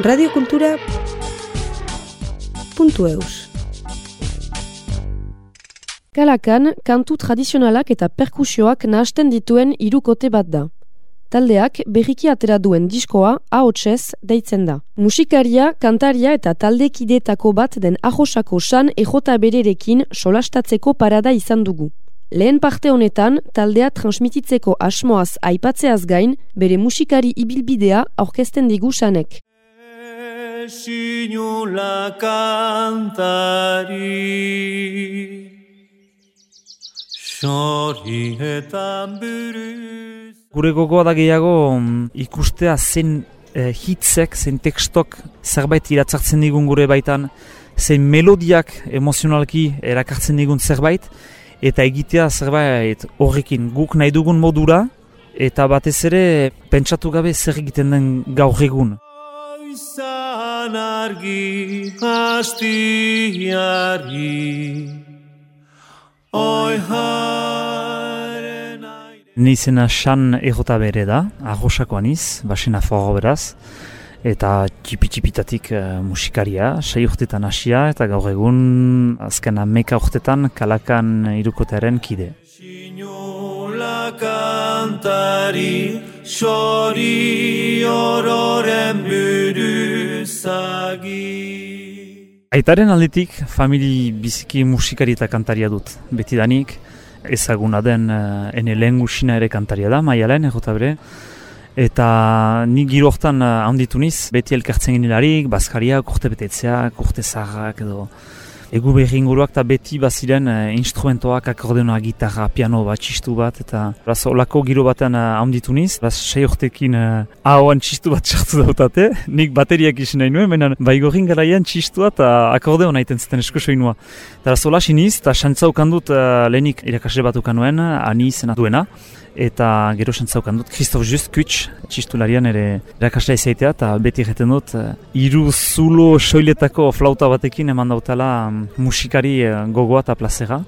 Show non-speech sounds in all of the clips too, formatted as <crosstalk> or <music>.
radiokultura.eus Kalakan, kantu tradizionalak eta perkusioak nahasten dituen irukote bat da. Taldeak berriki atera duen diskoa ahotsez deitzen da. Musikaria, kantaria eta taldekidetako bat den ahosako san ejota bererekin solastatzeko parada izan dugu. Lehen parte honetan, taldea transmititzeko asmoaz aipatzeaz gain, bere musikari ibilbidea aurkezten digu sanek. Sinula kantari Gure gogoa da gehiago mm, ikustea zen eh, hitzek, zen tekstok zerbait iratzartzen digun gure baitan, zen melodiak emozionalki erakartzen digun zerbait, eta egitea zerbait horrekin. Guk nahi dugun modura eta batez ere pentsatu gabe zer egiten den gaur egun. Argi hastiari Oi Nizena san egota bere da, arrosakoan iz, basena forro beraz eta txipi-txipitatik uh, musikaria, sei urtetan hasia eta gaur egun azken ameka urtetan kalakan irukotearen kide. Sinula kantari, sori ororen buruzagi. Aitaren aldetik, famili biziki musikari eta kantaria dut, betidanik, ezaguna den uh, ene lehen ere kantaria da, maialen, egotabere, Eta ni giro hortan uh, handitu niz, beti elkartzen genilarik, bazkariak, urte betetzeak, urte zaharrak edo egu behi inguruak eta beti baziren uh, instrumentoak, akordeonak, gitarra, piano bat, txistu bat, eta raz, olako giro batean uh, handitu niz, baz sei urtekin uh, ahoan txistu bat txartu dautate, <laughs> nik bateriak isen nahi nuen, baina bai gorin garaian txistu bat uh, akordeon nahi zuten esko soinua. Eta raz, hola siniz, eta xantzaukan dut uh, lehenik irakasle batukan nuen, ani izena duena, eta gero sentzaukan dut Christoph Just Kutsch txistularian ere erakasla izaitea eta beti egiten dut uh, iru zulo soiletako flauta batekin eman dautela um, musikari uh, gogoa eta plazera.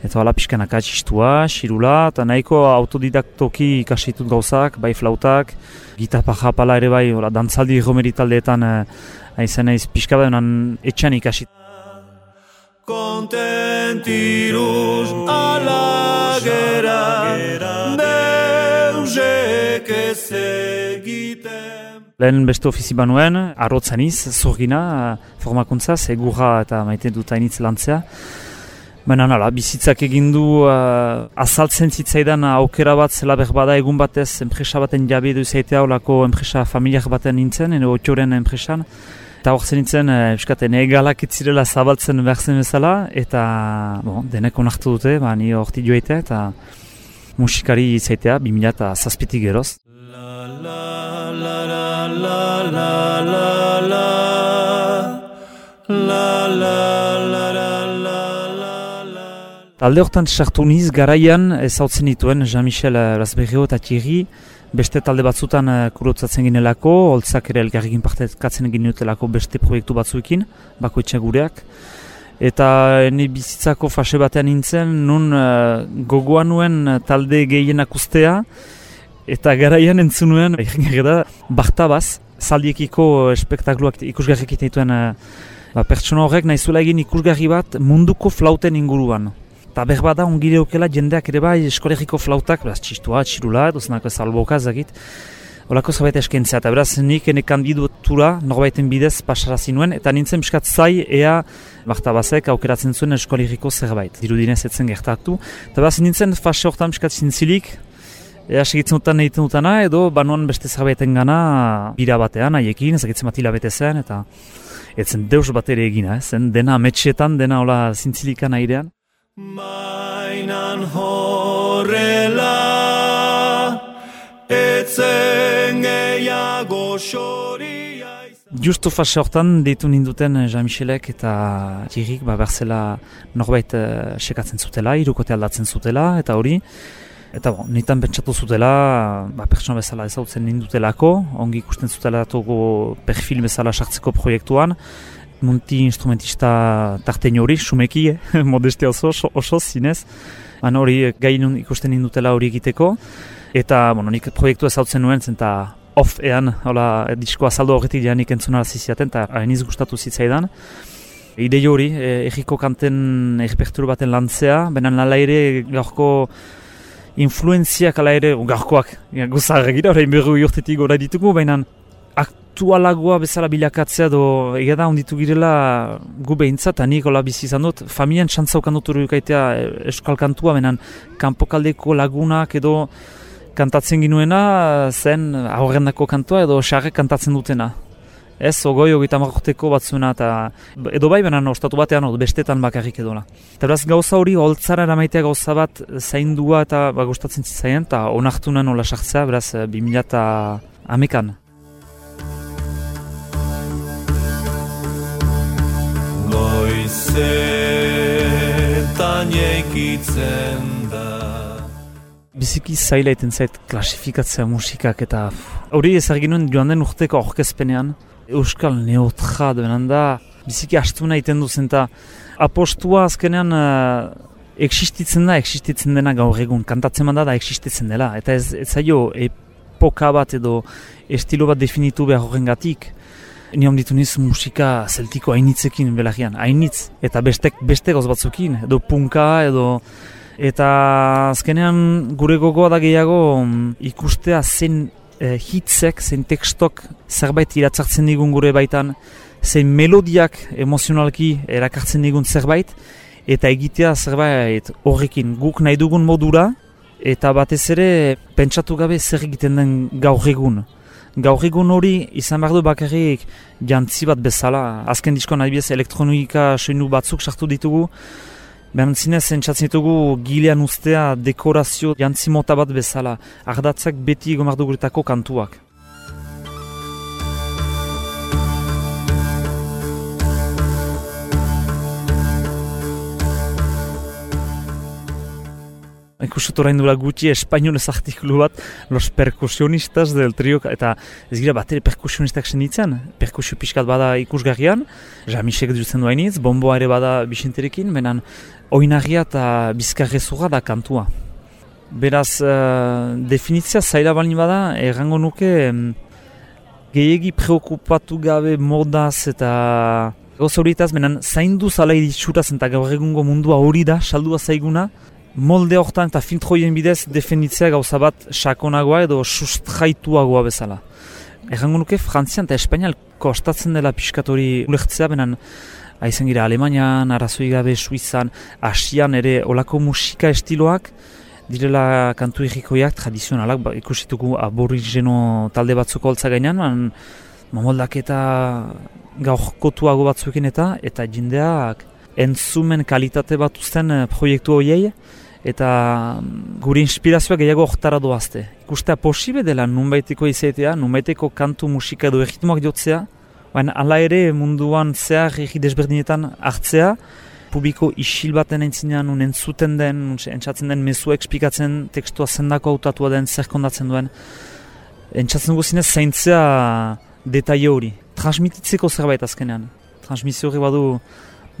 Eta hala pixkanaka txistua, xirula eta nahiko autodidaktoki ikasitut gauzak, bai flautak gitarra japala ere bai ola, dantzaldi romeri taldeetan uh, aizen naiz pixka etxan ikasit Kontentiruz alagera Lehen beste ofizi banuen, arrotzen iz, zurgina, formakuntza, segura eta maite dut hainitz lantzea. Baina nala, bizitzak egindu uh, azaltzen zitzaidan aukera bat zela bada egun batez enpresa baten jabe edo izaitea olako enpresa familiak baten nintzen, eno otxoren enpresan. Eta hor nintzen, uh, euskaten egalak itzirela zabaltzen behar zen bezala, eta bon, denek onartu dute, ba, ni horti joetea, eta musikari izaitea, 2000 eta zazpitik geroz. Talde hortan sartu niz, garaian ezautzen dituen Jean-Michel Rasberrio eta Thierry, beste talde batzutan uh, kurotzatzen ginelako, holtzak ere elgarrikin partekatzen ginutelako beste proiektu batzuekin, bakoitza gureak. Eta ni bizitzako fase batean nintzen, nun uh, gogoan nuen talde gehienak ustea, eta garaian entzun nuen, <laughs> da, bartabaz, zaldiekiko espektakluak ikusgarrik dituen uh, ba, pertsona horrek nahizuela egin ikusgarri bat munduko flauten inguruan. Eta behar da ongire okela jendeak ere bai eskolegiko flautak, beraz txistua, txirula, duzenako salboka zagit, Olako zerbait eskentzea, eta beraz nik ene kandidatura norbaiten bidez pasarazi nuen, eta nintzen biskat zai ea Bartabazek aukeratzen zuen eskolegiko zerbait. Dirudinez etzen gertatu. Eta beraz nintzen fase horretan biskat zintzilik, ea segitzen dutan egiten dutana, edo banuan beste zerbaiten gana bira batean, haiekin, ezagitzen bat hilabete zen, eta etzen deus bat ere egina, zen dena ametxetan, dena hola zintzilikan airean. Mainan horrela etzen gehiago xoria Justo fase hortan deitu ninduten eh, Jean-Michelek eta Thierryk ba, berzela norbait uh, sekatzen zutela, irukote aldatzen zutela eta hori. Eta bon, nitan pentsatu zutela, ba, pertsona bezala ezautzen nindutelako, ongi ikusten zutela togo perfil bezala sartzeko proiektuan multi instrumentista tartein hori, sumeki, eh? <laughs> modeste oso, oso, zinez. Han hori gai ikusten indutela hori egiteko. Eta, bueno, nik proiektu ezautzen nuen zen, eta off-ean, hola, diskoa saldo horretik janik entzunara ziziaten, eta hain gustatu zitzaidan. Idei hori, e, egiko kanten erreperturu baten lantzea, benen nala ere gaurko influenziak ala ere, gaurkoak, guzar egira, horrein berru jortetik gora ditugu, baina aktualagoa bezala bilakatzea do egia da onditu girela gu behintzat, nik hola bizi izan dut, familian txantzaukan dut urukaitea eskal kantua, benen kanpokaldeko lagunak edo kantatzen ginuena zen aurrendako kantua edo xarrek kantatzen dutena. Ez, ogoi hogeita marroteko batzuena eta edo bai benan ostatu batean bestetan bakarrik edola. Eta beraz gauza hori holtzara eramaitea gauza bat zaindua eta ba, gustatzen zitzaien eta onartu nuen hola sartzea, beraz 2000 eta amekan. Goizetan jeikitzen biziki zaila iten zait klasifikatzea musikak eta hori ez nuen joan den urteko orkezpenean Euskal Neotra duen da biziki astuna iten duzen eta apostua azkenean uh, existitzen da, existitzen dena gaur egun, kantatzen da da existitzen dela. Eta ez, ez zailo epoka bat edo estilo bat definitu behar horren gatik Ni ditu niz musika zeltiko hainitzekin belagian, hainitz, eta bestek, beste goz batzukin, edo punka, edo Eta azkenean gure gogoa da gehiago mm, ikustea zen e, hitzek, zen tekstok zerbait iratzartzen digun gure baitan, zen melodiak emozionalki erakartzen digun zerbait, eta egitea zerbait horrekin. Guk nahi dugun modura, eta batez ere pentsatu gabe zer egiten den gaur egun. Gaur egun hori izan behar du bakarrik jantzi bat bezala, azken disko nahi bez elektronika soinu batzuk sartu ditugu, Behar zinez, entzatzen ditugu gilean ustea dekorazio jantzimota bat bezala, ardatzak beti gomarduguretako kantuak. Ikusut orain dula gutxi espainolez artikulu bat Los perkusionistas del trio eta ez gira bat ere perkusionistak senitzen. Perkusio pixkat bada ikusgarrian jamisek duzen duainiz, bomboa ere bada bisinterekin, menan oinagia eta bizkarrezura da kantua. Beraz uh, definitzia zaila balin bada errango nuke um, gehiagi preokupatu gabe modaz eta Goz horietaz, menan zaindu zala iditsuraz eta gaur egungo mundua hori da, saldua zaiguna, molde hortan eta filtroien bidez definitzea gauza bat sakonagoa edo sustraituagoa bezala. Errango nuke Frantzian eta Espainial kostatzen dela piskatori ulertzea, benen aizen gira Alemanian, Arazoi gabe, Suizan, Asian ere olako musika estiloak, direla kantu egikoiak tradizionalak, ba, ikusituko aborigeno talde batzuk holtza gainean, man, mamoldak eta gaurkotuago batzuekin eta, eta jindeak entzumen kalitate bat uzten uh, proiektu horiei, eta mm, gure inspirazioa gehiago hortara doazte. Ikustea posibe dela nunbaiteko izatea, nunbaiteko kantu musika edo erritmoak jotzea, baina ala ere munduan zehar egi desberdinetan hartzea, publiko isil baten entzinean nun entzuten den, entzatzen den mezua ekspikatzen tekstua zendako autatua den zer kondatzen duen. Entzatzen guzinez zaintzea detaile hori. Transmititzeko zerbait azkenean. Transmisio hori badu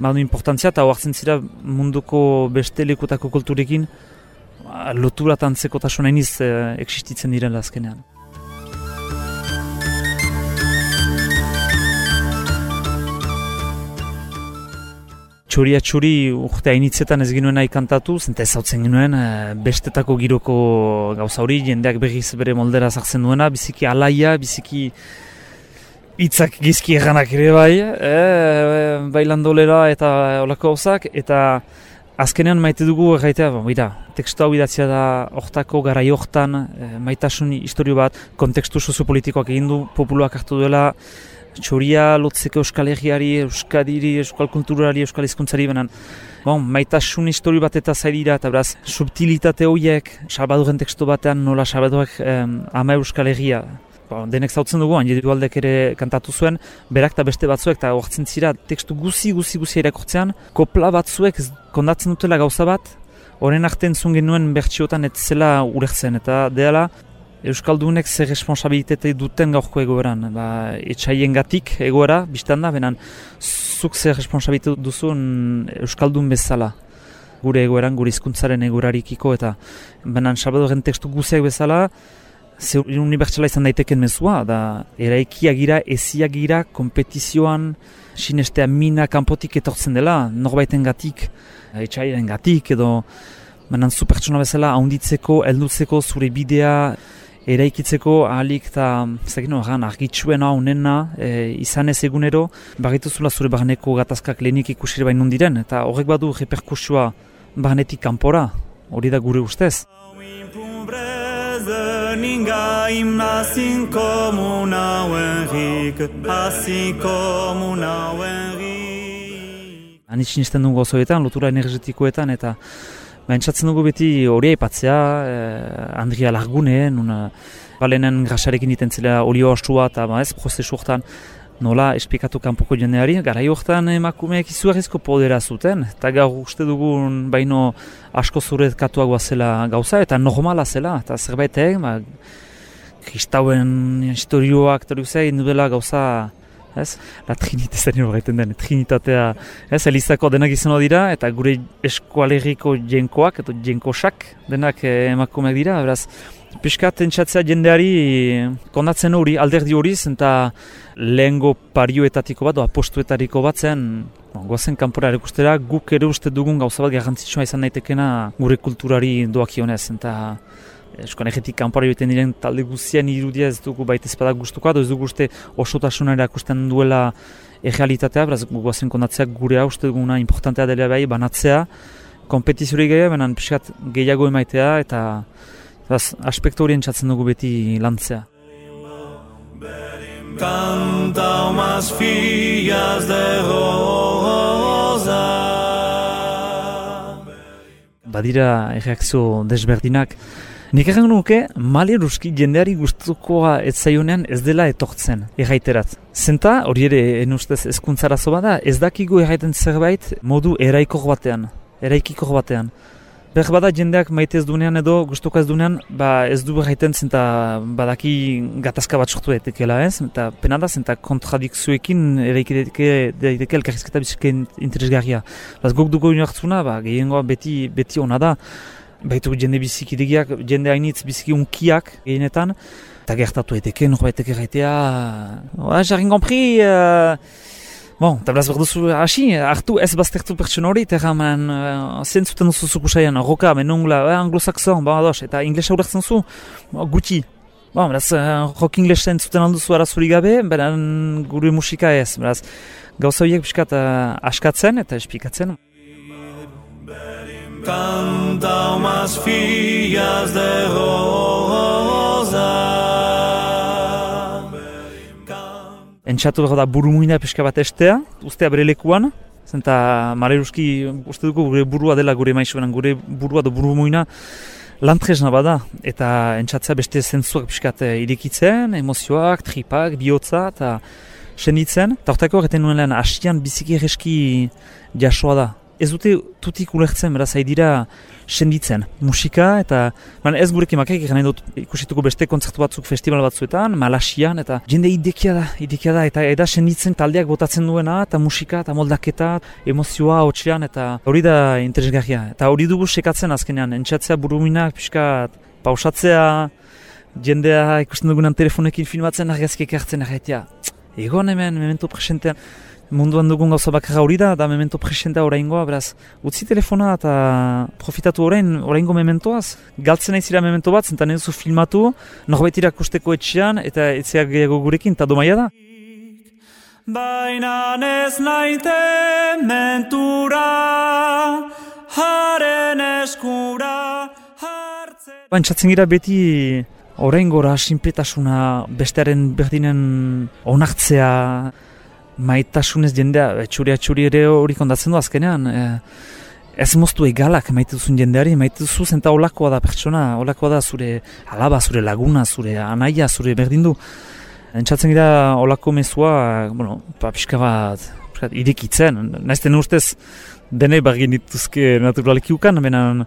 badu importantzia eta hoartzen zira munduko beste lekutako kulturekin lotura tantzeko tasun hainiz e, existitzen direla azkenean. Txuria txuri urte hainitzetan ez ginuen kantatu, zenta ez hautzen ginuen e, bestetako giroko gauza hori, jendeak berriz bere moldera zartzen duena, biziki alaia, biziki hitzak gizki eganak ere bai, e, bai landolera eta olako hausak, eta azkenean maite dugu erraitea, bon, tekstu hau idatzia da hortako gara johtan, e, maitasun historio bat, kontekstu soziopolitikoak egin du, populuak hartu duela, txoria lotzeko euskal egiari, euskadiri, euskal kulturari, euskal izkuntzari, benen, bon, maitasun historio bat eta zaidira, eta beraz, subtilitate horiek, salbaduren tekstu batean, nola salbaduak ama euskal egia, ba, denek zautzen dugu, handi aldek ere kantatu zuen, berak eta beste batzuek, eta horretzen zira tekstu guzi, guzi, guzi irakurtzean, kopla batzuek kondatzen dutela gauza bat, horren artean zuen genuen bertxiotan ez zela urertzen, eta deala, Euskaldunek zer responsabilitate duten gaurko egoeran, ba, etxaien gatik egoera, biztan da, benan, zuk zer responsabilitate duzun Euskaldun bezala. Gure egoeran, gure hizkuntzaren egorarikiko, eta benan, salbadoren tekstu guziak bezala, ze unibertsala izan daiteken mezua, da eraikia gira, ezia gira, kompetizioan, sinestea mina kanpotik etortzen dela, norbaiten gatik, etxairen gatik, edo manan zu pertsona bezala, haunditzeko, eldutzeko, zure bidea, eraikitzeko ahalik eta zekin horren argitsuen hau nena e, izan ez egunero bagituzula zure barneko gatazkak lehenik ikusire bain diren eta horrek badu reperkusua barnetik kanpora hori da gure ustez Anitsin izten dugu osoetan, lotura energetikoetan eta Baintzatzen dugu beti hori aipatzea, eh, Andria Largune, nuna balenen grasarekin iten zela olio ostua eta ba ez, prozesu hortan nola esplikatu kanpoko jendeari, gara hortan emakumeek izugarrizko podera zuten, eta gaur uste dugun baino asko zuret katuak zela gauza, eta normala zela, eta zerbait ba, kristauen historioak, eta dela gauza ez? La Trinite zen horreten den, Trinitatea, ez? Elizako denak izan dira, eta gure eskualeriko jenkoak, eta jenkosak denak eh, emakumeak dira, beraz, Piskat entzatzea jendeari kondatzen hori, alderdi hori eta lehengo parioetatiko bat, apostuetariko bat zen, goazen kanpora erakustera, guk ere uste dugun gauza bat garrantzitsua izan daitekena gure kulturari doakionez, eta eskoan egetik kanpora joiten diren talde guzien irudia ez dugu baita ezpada gustuko, ez dugu uste osotasuna erakusten duela errealitatea, beraz guazen kondatzea gure hau uste duguna importantea dela bai banatzea, kompetiziori gehiago, benen pixkat gehiago emaitea eta beraz, aspektu horien txatzen dugu beti lantzea. Canta umas fillas de rosa. Badira erreakzio desberdinak Nik egin nuke, mali ruski jendeari guztukoa ez zaionean ez dela etortzen, erraiterat. Zenta, hori ere, enustez ezkuntzarazo bada, ez dakigu erraiten zerbait modu eraikor batean, eraikikor batean. Ber bada jendeak maite ez dunean edo gustuko ez dunean, ba ez du erraiten zenta badaki gatazka bat sortu etekela ez, eta pena da zenta kontradikzioekin eraikideke daiteke elkarrizketa bizike interesgarria. Baz guk dugu hartzuna, ba, gehiengoa beti, beti ona da, baitu jende biziki digiak, jende hainitz biziki unkiak gehienetan, eta gertatu eteke, norbait eke gaitea, oa, jarrin gompri, uh, bon, eta beraz berduzu hasi, hartu ez baztertu pertsun hori, eta gaman, uh, zentzuten duzu zuku saian, roka, menungla, uh, anglosaxon, ba, ados, eta inglesa urartzen zu, gutxi. Bon, beraz, uh, rock inglesa zentzuten alduzu arazuri gabe, beran gure musika ez, beraz, gauza horiek biskat uh, askatzen eta espikatzen. Canta umas fillas de rosa. Entxatu behar da buru muina pixka bat estea, ustea bere lekuan, zenta Mareruski uste dugu gure burua dela gure maixuenan, gure burua da buru muina lantrezna bada, eta entxatzea beste zentzuak pixkat eh, irikitzen, emozioak, tripak, bihotza, eta senditzen. Eta hortako horreten nuen lehen, asian biziki egeski jasoa da, ez dute tutik ulertzen, beraz, dira senditzen. Musika eta, man, ez gurekin makaik, gana dut ikusituko beste kontzertu batzuk festival batzuetan, malasian, eta jende idekia da, idekia da, eta eda senditzen taldeak botatzen duena, eta musika, eta moldaketa, emozioa, hotxean, eta hori da interesgarria. Eta hori dugu sekatzen azkenean, entxatzea buruminak, pixka, pausatzea, jendea ikusten dugunan telefonekin filmatzen, argazkiek hartzen, argaitea. Egon hemen, memento presentean, munduan dugun gauza bakarra hori da, da memento presentea oraingoa, beraz, utzi telefona eta profitatu orain, oraingo mementoaz, galtzen nahi zira memento bat, zentan eduzu filmatu, norbait irakusteko etxean, eta etzeak gehiago gurekin, eta domaia da. Baina ez naite mentura, haren eskura, hartzen... Bantzatzen gira beti oraingora sinpetasuna bestearen berdinen onartzea, maitasunez jendea, etxuri etxuri ere hori kondatzen du azkenean. E, ez moztu egalak maite duzun jendeari, maite duzu zenta olakoa da pertsona, olakoa da zure alaba, zure laguna, zure anaia, zure berdindu. Entzatzen gira olako mezua, bueno, pa, pixka bat, pixka irikitzen, naizten ustez dene bagin dituzke naturaleki ukan, benen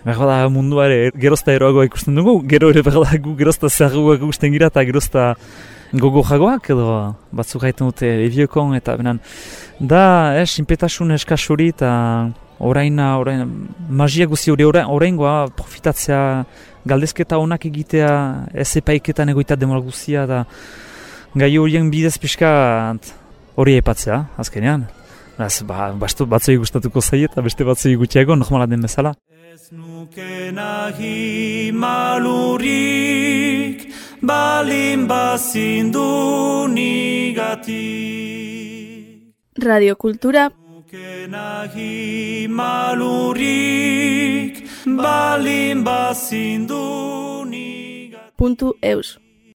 Berra da mundua ere gerozta eroagoa ikusten dugu, gero ere berra da gu gerozta zerruak ikusten gira eta gerozta gogo jagoak edo batzuk gaiten dute ebiokon eta benan da eh, sinpetasun eskasuri eta orain, orain magia guzi hori orain, orain goa profitatzea galdezketa onak egitea ez epaiketan egoita demora guzia da gai horien bidez pixka hori epatzea, azkenean. Ez, ba, bastu batzoi gustatuko zaie eta beste batzoi gutxiago, normala den bezala. Ez nuke nahi malurik, balin bazindu nigatik. Radiokultura Nuke nahi malurik, balin bazindu nigatik. puntu eus.